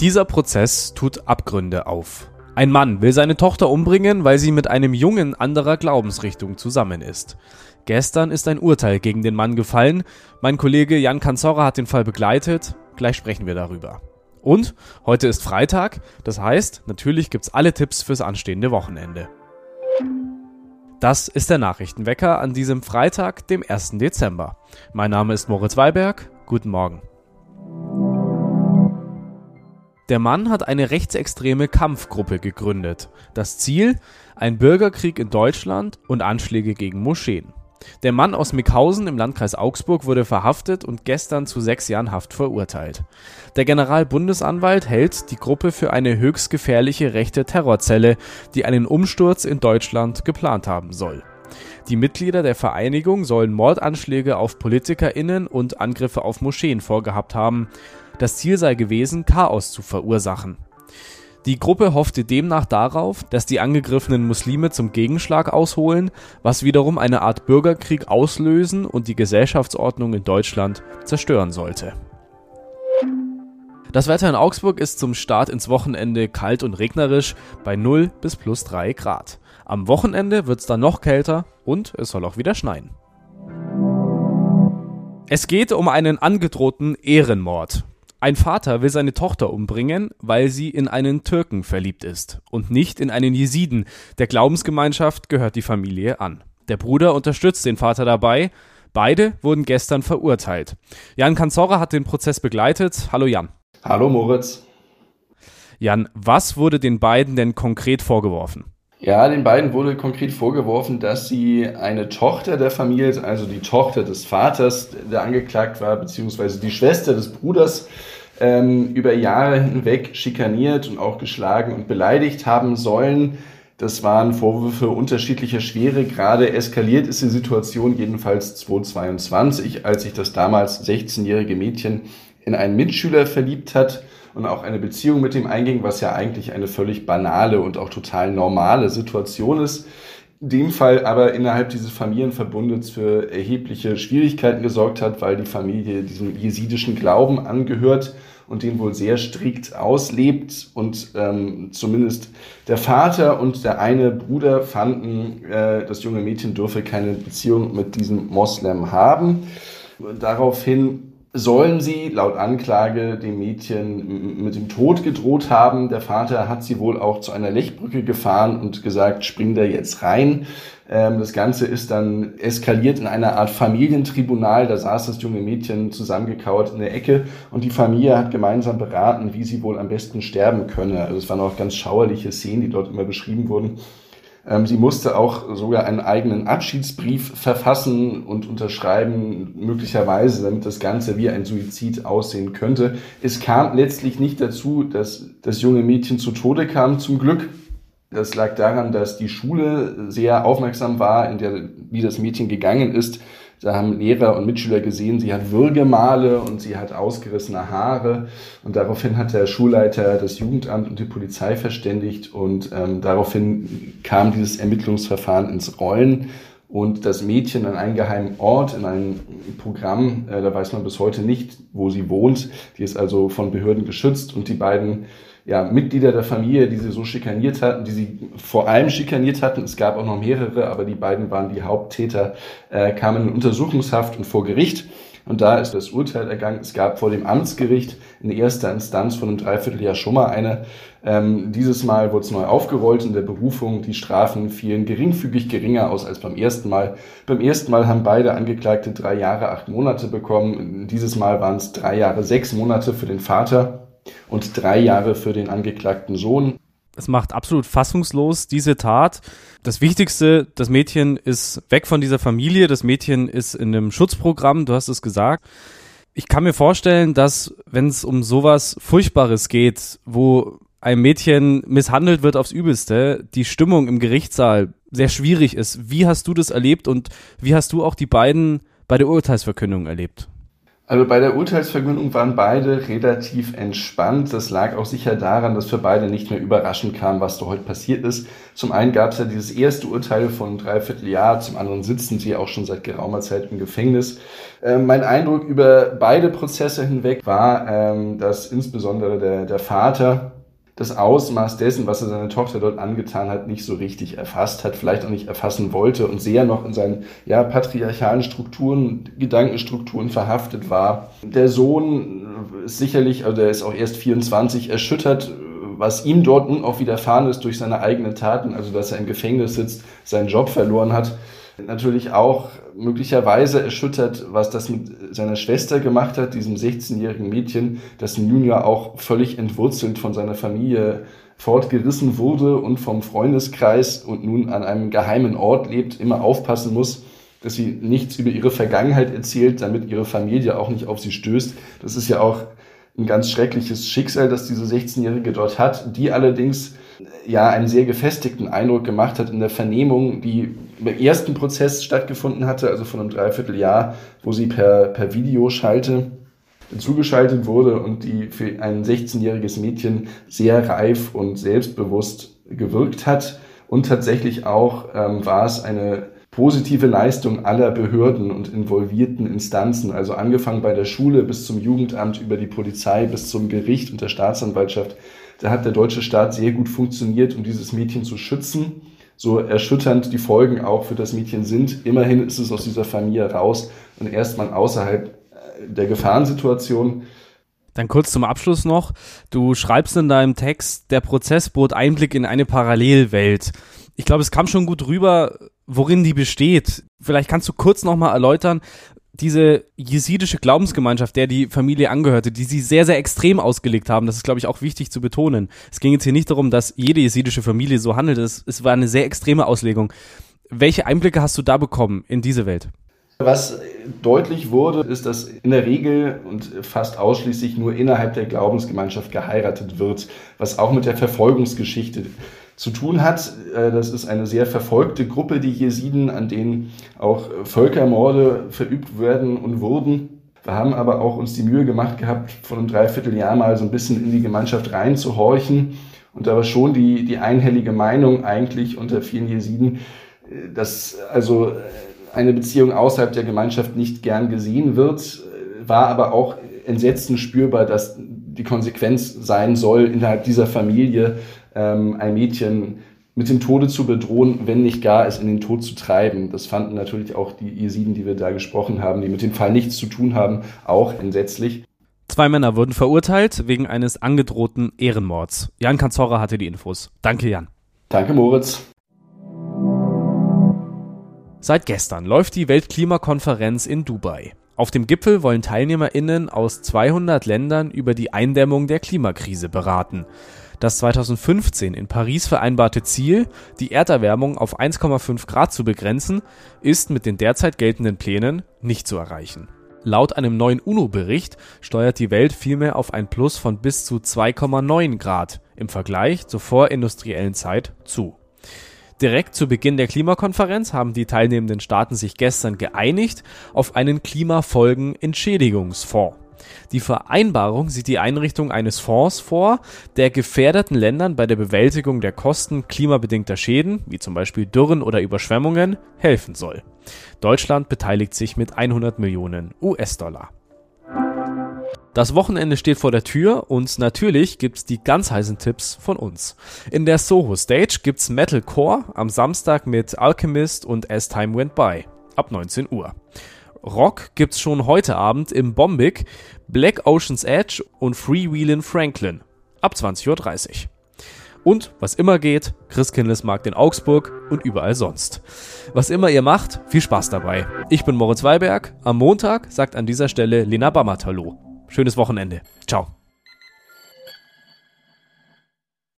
Dieser Prozess tut Abgründe auf. Ein Mann will seine Tochter umbringen, weil sie mit einem Jungen anderer Glaubensrichtung zusammen ist. Gestern ist ein Urteil gegen den Mann gefallen. Mein Kollege Jan Kanzorra hat den Fall begleitet. Gleich sprechen wir darüber. Und heute ist Freitag, das heißt, natürlich gibt's alle Tipps fürs anstehende Wochenende. Das ist der Nachrichtenwecker an diesem Freitag, dem 1. Dezember. Mein Name ist Moritz Weiberg. Guten Morgen. Der Mann hat eine rechtsextreme Kampfgruppe gegründet. Das Ziel? Ein Bürgerkrieg in Deutschland und Anschläge gegen Moscheen. Der Mann aus Mickhausen im Landkreis Augsburg wurde verhaftet und gestern zu sechs Jahren Haft verurteilt. Der Generalbundesanwalt hält die Gruppe für eine höchst gefährliche rechte Terrorzelle, die einen Umsturz in Deutschland geplant haben soll. Die Mitglieder der Vereinigung sollen Mordanschläge auf PolitikerInnen und Angriffe auf Moscheen vorgehabt haben. Das Ziel sei gewesen, Chaos zu verursachen. Die Gruppe hoffte demnach darauf, dass die angegriffenen Muslime zum Gegenschlag ausholen, was wiederum eine Art Bürgerkrieg auslösen und die Gesellschaftsordnung in Deutschland zerstören sollte. Das Wetter in Augsburg ist zum Start ins Wochenende kalt und regnerisch bei 0 bis plus 3 Grad. Am Wochenende wird es dann noch kälter und es soll auch wieder schneien. Es geht um einen angedrohten Ehrenmord. Ein Vater will seine Tochter umbringen, weil sie in einen Türken verliebt ist und nicht in einen Jesiden. Der Glaubensgemeinschaft gehört die Familie an. Der Bruder unterstützt den Vater dabei. Beide wurden gestern verurteilt. Jan Kanzora hat den Prozess begleitet. Hallo Jan. Hallo Moritz. Jan, was wurde den beiden denn konkret vorgeworfen? Ja, den beiden wurde konkret vorgeworfen, dass sie eine Tochter der Familie, also die Tochter des Vaters, der angeklagt war, beziehungsweise die Schwester des Bruders, ähm, über Jahre hinweg schikaniert und auch geschlagen und beleidigt haben sollen. Das waren Vorwürfe unterschiedlicher Schwere. Gerade eskaliert ist die Situation jedenfalls 2022, als sich das damals 16-jährige Mädchen in einen Mitschüler verliebt hat und auch eine Beziehung mit ihm einging, was ja eigentlich eine völlig banale und auch total normale Situation ist. In dem Fall aber innerhalb dieses Familienverbundes für erhebliche Schwierigkeiten gesorgt hat, weil die Familie diesem jesidischen Glauben angehört und den wohl sehr strikt auslebt. Und ähm, zumindest der Vater und der eine Bruder fanden, äh, das junge Mädchen dürfe keine Beziehung mit diesem Moslem haben. Daraufhin sollen sie laut Anklage dem Mädchen mit dem Tod gedroht haben. Der Vater hat sie wohl auch zu einer Lechbrücke gefahren und gesagt, spring da jetzt rein. Ähm, das Ganze ist dann eskaliert in einer Art Familientribunal. Da saß das junge Mädchen zusammengekauert in der Ecke und die Familie hat gemeinsam beraten, wie sie wohl am besten sterben könne. Also es waren auch ganz schauerliche Szenen, die dort immer beschrieben wurden. Ähm, sie musste auch sogar einen eigenen Abschiedsbrief verfassen und unterschreiben, möglicherweise, damit das Ganze wie ein Suizid aussehen könnte. Es kam letztlich nicht dazu, dass das junge Mädchen zu Tode kam, zum Glück. Das lag daran, dass die Schule sehr aufmerksam war, in der, wie das Mädchen gegangen ist da haben Lehrer und Mitschüler gesehen, sie hat Würgemale und sie hat ausgerissene Haare. Und daraufhin hat der Schulleiter das Jugendamt und die Polizei verständigt und ähm, daraufhin kam dieses Ermittlungsverfahren ins Rollen. Und das Mädchen an einen geheimen Ort, in einem Programm, äh, da weiß man bis heute nicht, wo sie wohnt. Die ist also von Behörden geschützt und die beiden ja, Mitglieder der Familie, die sie so schikaniert hatten, die sie vor allem schikaniert hatten. Es gab auch noch mehrere, aber die beiden waren die Haupttäter, äh, kamen in Untersuchungshaft und vor Gericht. Und da ist das Urteil ergangen. Es gab vor dem Amtsgericht in erster Instanz von einem Dreivierteljahr schon mal eine. Ähm, dieses Mal wurde es neu aufgerollt in der Berufung. Die Strafen fielen geringfügig geringer aus als beim ersten Mal. Beim ersten Mal haben beide Angeklagte drei Jahre, acht Monate bekommen. Dieses Mal waren es drei Jahre, sechs Monate für den Vater und drei Jahre für den angeklagten Sohn. Es macht absolut fassungslos, diese Tat. Das Wichtigste, das Mädchen ist weg von dieser Familie, das Mädchen ist in einem Schutzprogramm, du hast es gesagt. Ich kann mir vorstellen, dass wenn es um sowas Furchtbares geht, wo ein Mädchen misshandelt wird aufs Übelste, die Stimmung im Gerichtssaal sehr schwierig ist. Wie hast du das erlebt und wie hast du auch die beiden bei der Urteilsverkündung erlebt? Also bei der Urteilsverkündung waren beide relativ entspannt. Das lag auch sicher daran, dass für beide nicht mehr überraschend kam, was da heute passiert ist. Zum einen gab es ja dieses erste Urteil von dreiviertel Jahr, zum anderen sitzen sie auch schon seit geraumer Zeit im Gefängnis. Ähm, mein Eindruck über beide Prozesse hinweg war, ähm, dass insbesondere der, der Vater das Ausmaß dessen, was er seiner Tochter dort angetan hat, nicht so richtig erfasst hat, vielleicht auch nicht erfassen wollte und sehr noch in seinen ja, patriarchalen Strukturen, Gedankenstrukturen verhaftet war. Der Sohn ist sicherlich, also der ist auch erst 24, erschüttert, was ihm dort nun auch widerfahren ist durch seine eigenen Taten, also dass er im Gefängnis sitzt, seinen Job verloren hat natürlich auch möglicherweise erschüttert, was das mit seiner Schwester gemacht hat, diesem 16-jährigen Mädchen, nun ja auch völlig entwurzelt von seiner Familie fortgerissen wurde und vom Freundeskreis und nun an einem geheimen Ort lebt, immer aufpassen muss, dass sie nichts über ihre Vergangenheit erzählt, damit ihre Familie auch nicht auf sie stößt. Das ist ja auch ein ganz schreckliches Schicksal, das diese 16-Jährige dort hat, die allerdings ja einen sehr gefestigten Eindruck gemacht hat in der Vernehmung, die im ersten Prozess stattgefunden hatte, also von einem Dreivierteljahr, wo sie per, per Videoschalte zugeschaltet wurde und die für ein 16-jähriges Mädchen sehr reif und selbstbewusst gewirkt hat. Und tatsächlich auch ähm, war es eine positive Leistung aller Behörden und involvierten Instanzen, also angefangen bei der Schule bis zum Jugendamt, über die Polizei bis zum Gericht und der Staatsanwaltschaft. Da hat der deutsche Staat sehr gut funktioniert, um dieses Mädchen zu schützen so erschütternd die Folgen auch für das Mädchen sind. Immerhin ist es aus dieser Familie raus und erstmal außerhalb äh, der Gefahrensituation. Dann kurz zum Abschluss noch. Du schreibst in deinem Text, der Prozess bot Einblick in eine Parallelwelt. Ich glaube, es kam schon gut rüber, worin die besteht. Vielleicht kannst du kurz nochmal erläutern, diese jesidische Glaubensgemeinschaft, der die Familie angehörte, die sie sehr, sehr extrem ausgelegt haben, das ist, glaube ich, auch wichtig zu betonen. Es ging jetzt hier nicht darum, dass jede jesidische Familie so handelt, es, es war eine sehr extreme Auslegung. Welche Einblicke hast du da bekommen in diese Welt? Was deutlich wurde, ist, dass in der Regel und fast ausschließlich nur innerhalb der Glaubensgemeinschaft geheiratet wird, was auch mit der Verfolgungsgeschichte zu tun hat. Äh, das ist eine sehr verfolgte Gruppe, die Jesiden, an denen auch Völkermorde verübt werden und wurden. Wir haben aber auch uns die Mühe gemacht gehabt, vor einem Dreivierteljahr mal so ein bisschen in die Gemeinschaft reinzuhorchen. Und da war schon die, die einhellige Meinung eigentlich unter vielen Jesiden, äh, dass also äh, eine Beziehung außerhalb der Gemeinschaft nicht gern gesehen wird, war aber auch entsetzend spürbar, dass die Konsequenz sein soll, innerhalb dieser Familie ähm, ein Mädchen mit dem Tode zu bedrohen, wenn nicht gar es in den Tod zu treiben. Das fanden natürlich auch die Jesiden, die wir da gesprochen haben, die mit dem Fall nichts zu tun haben, auch entsetzlich. Zwei Männer wurden verurteilt wegen eines angedrohten Ehrenmords. Jan Kanzora hatte die Infos. Danke, Jan. Danke, Moritz. Seit gestern läuft die Weltklimakonferenz in Dubai. Auf dem Gipfel wollen TeilnehmerInnen aus 200 Ländern über die Eindämmung der Klimakrise beraten. Das 2015 in Paris vereinbarte Ziel, die Erderwärmung auf 1,5 Grad zu begrenzen, ist mit den derzeit geltenden Plänen nicht zu erreichen. Laut einem neuen UNO-Bericht steuert die Welt vielmehr auf ein Plus von bis zu 2,9 Grad im Vergleich zur vorindustriellen Zeit zu. Direkt zu Beginn der Klimakonferenz haben die teilnehmenden Staaten sich gestern geeinigt auf einen Klimafolgenentschädigungsfonds. Die Vereinbarung sieht die Einrichtung eines Fonds vor, der gefährdeten Ländern bei der Bewältigung der Kosten klimabedingter Schäden, wie zum Beispiel Dürren oder Überschwemmungen, helfen soll. Deutschland beteiligt sich mit 100 Millionen US-Dollar. Das Wochenende steht vor der Tür und natürlich gibt's die ganz heißen Tipps von uns. In der Soho Stage gibt's Metalcore am Samstag mit Alchemist und As Time Went By ab 19 Uhr. Rock gibt's schon heute Abend im Bombig, Black Ocean's Edge und Freewheelin' Franklin ab 20.30 Uhr. Und was immer geht, Christkindlesmarkt in Augsburg und überall sonst. Was immer ihr macht, viel Spaß dabei. Ich bin Moritz Weiberg. Am Montag sagt an dieser Stelle Lena Bammert Hallo. Schönes Wochenende. Ciao.